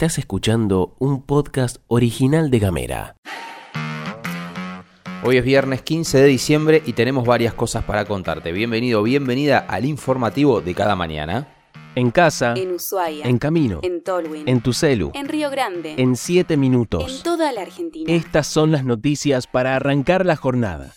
Estás escuchando un podcast original de Gamera. Hoy es viernes 15 de diciembre y tenemos varias cosas para contarte. Bienvenido, bienvenida al informativo de cada mañana. En casa, En Ushuaia. en camino, En Tolwyn. en tu celu, En Río Grande. en 7 En minutos. toda la Argentina. Estas son las noticias para arrancar la jornada.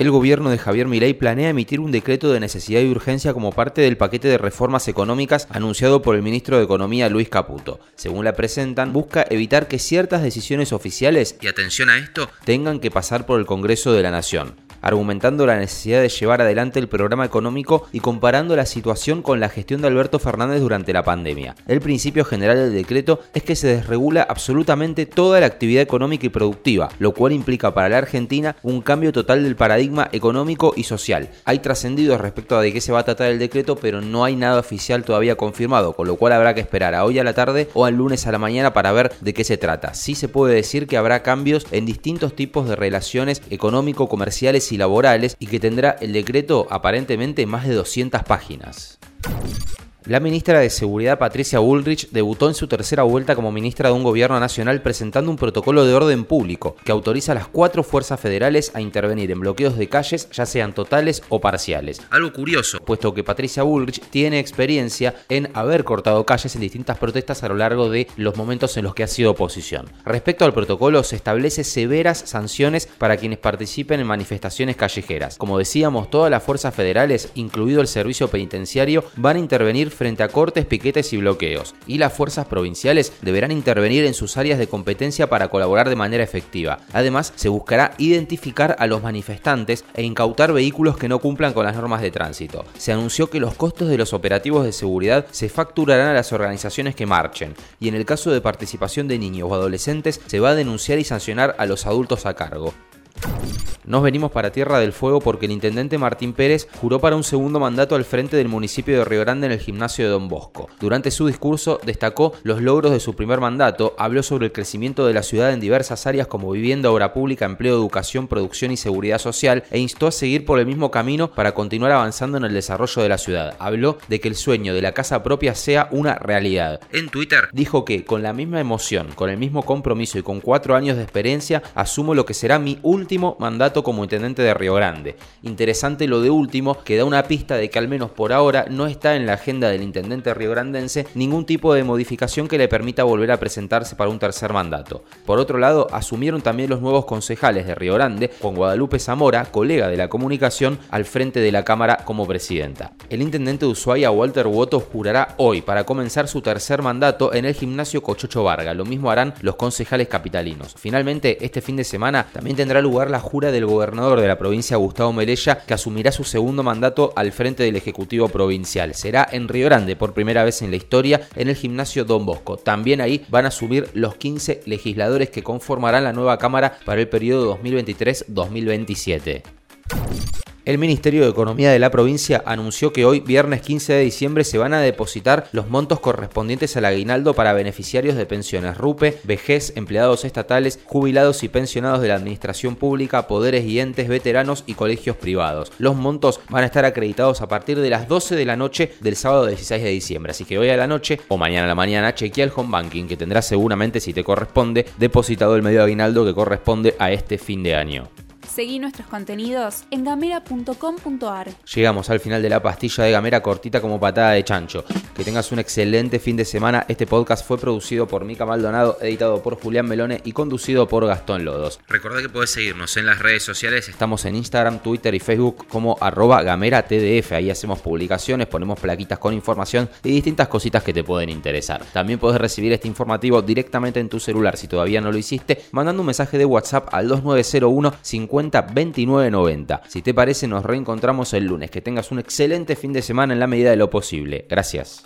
El gobierno de Javier Milei planea emitir un decreto de necesidad y urgencia como parte del paquete de reformas económicas anunciado por el ministro de Economía Luis Caputo. Según la presentan, busca evitar que ciertas decisiones oficiales, y atención a esto, tengan que pasar por el Congreso de la Nación argumentando la necesidad de llevar adelante el programa económico y comparando la situación con la gestión de Alberto Fernández durante la pandemia. El principio general del decreto es que se desregula absolutamente toda la actividad económica y productiva, lo cual implica para la Argentina un cambio total del paradigma económico y social. Hay trascendidos respecto a de qué se va a tratar el decreto, pero no hay nada oficial todavía confirmado, con lo cual habrá que esperar a hoy a la tarde o al lunes a la mañana para ver de qué se trata. Sí se puede decir que habrá cambios en distintos tipos de relaciones económico-comerciales y laborales y que tendrá el decreto aparentemente más de 200 páginas. La ministra de Seguridad Patricia Bullrich debutó en su tercera vuelta como ministra de un gobierno nacional presentando un protocolo de orden público que autoriza a las cuatro fuerzas federales a intervenir en bloqueos de calles, ya sean totales o parciales. Algo curioso, puesto que Patricia Bullrich tiene experiencia en haber cortado calles en distintas protestas a lo largo de los momentos en los que ha sido oposición. Respecto al protocolo, se establece severas sanciones para quienes participen en manifestaciones callejeras. Como decíamos, todas las fuerzas federales, incluido el servicio penitenciario, van a intervenir frente a cortes, piquetes y bloqueos, y las fuerzas provinciales deberán intervenir en sus áreas de competencia para colaborar de manera efectiva. Además, se buscará identificar a los manifestantes e incautar vehículos que no cumplan con las normas de tránsito. Se anunció que los costos de los operativos de seguridad se facturarán a las organizaciones que marchen, y en el caso de participación de niños o adolescentes se va a denunciar y sancionar a los adultos a cargo. Nos venimos para Tierra del Fuego porque el intendente Martín Pérez juró para un segundo mandato al frente del municipio de Río Grande en el gimnasio de Don Bosco. Durante su discurso destacó los logros de su primer mandato, habló sobre el crecimiento de la ciudad en diversas áreas como vivienda, obra pública, empleo, educación, producción y seguridad social e instó a seguir por el mismo camino para continuar avanzando en el desarrollo de la ciudad. Habló de que el sueño de la casa propia sea una realidad. En Twitter dijo que con la misma emoción, con el mismo compromiso y con cuatro años de experiencia, asumo lo que será mi último mandato como intendente de Río Grande. Interesante lo de último, que da una pista de que al menos por ahora no está en la agenda del intendente riograndense ningún tipo de modificación que le permita volver a presentarse para un tercer mandato. Por otro lado, asumieron también los nuevos concejales de Río Grande, con Guadalupe Zamora, colega de la comunicación, al frente de la Cámara como presidenta. El intendente de Ushuaia, Walter Woto, jurará hoy para comenzar su tercer mandato en el gimnasio Cochocho Varga. Lo mismo harán los concejales capitalinos. Finalmente, este fin de semana también tendrá lugar la jura del gobernador de la provincia Gustavo Melella, que asumirá su segundo mandato al frente del Ejecutivo Provincial. Será en Río Grande por primera vez en la historia en el gimnasio Don Bosco. También ahí van a subir los 15 legisladores que conformarán la nueva Cámara para el periodo 2023-2027. El Ministerio de Economía de la provincia anunció que hoy, viernes 15 de diciembre, se van a depositar los montos correspondientes al aguinaldo para beneficiarios de pensiones RUPE, vejez, empleados estatales, jubilados y pensionados de la administración pública, poderes y entes, veteranos y colegios privados. Los montos van a estar acreditados a partir de las 12 de la noche del sábado 16 de diciembre, así que hoy a la noche o mañana a la mañana chequea el home banking que tendrás seguramente, si te corresponde, depositado el medio aguinaldo que corresponde a este fin de año. Seguí nuestros contenidos en gamera.com.ar. Llegamos al final de la pastilla de Gamera cortita como patada de chancho. Que tengas un excelente fin de semana. Este podcast fue producido por Mica Maldonado, editado por Julián Melone y conducido por Gastón Lodos. Recordá que podés seguirnos en las redes sociales. Estamos en Instagram, Twitter y Facebook como arroba gamera TDF. Ahí hacemos publicaciones, ponemos plaquitas con información y distintas cositas que te pueden interesar. También podés recibir este informativo directamente en tu celular si todavía no lo hiciste, mandando un mensaje de WhatsApp al 2901 50 2990. Si te parece, nos reencontramos el lunes. Que tengas un excelente fin de semana en la medida de lo posible. Gracias.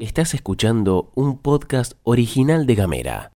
Estás escuchando un podcast original de Gamera.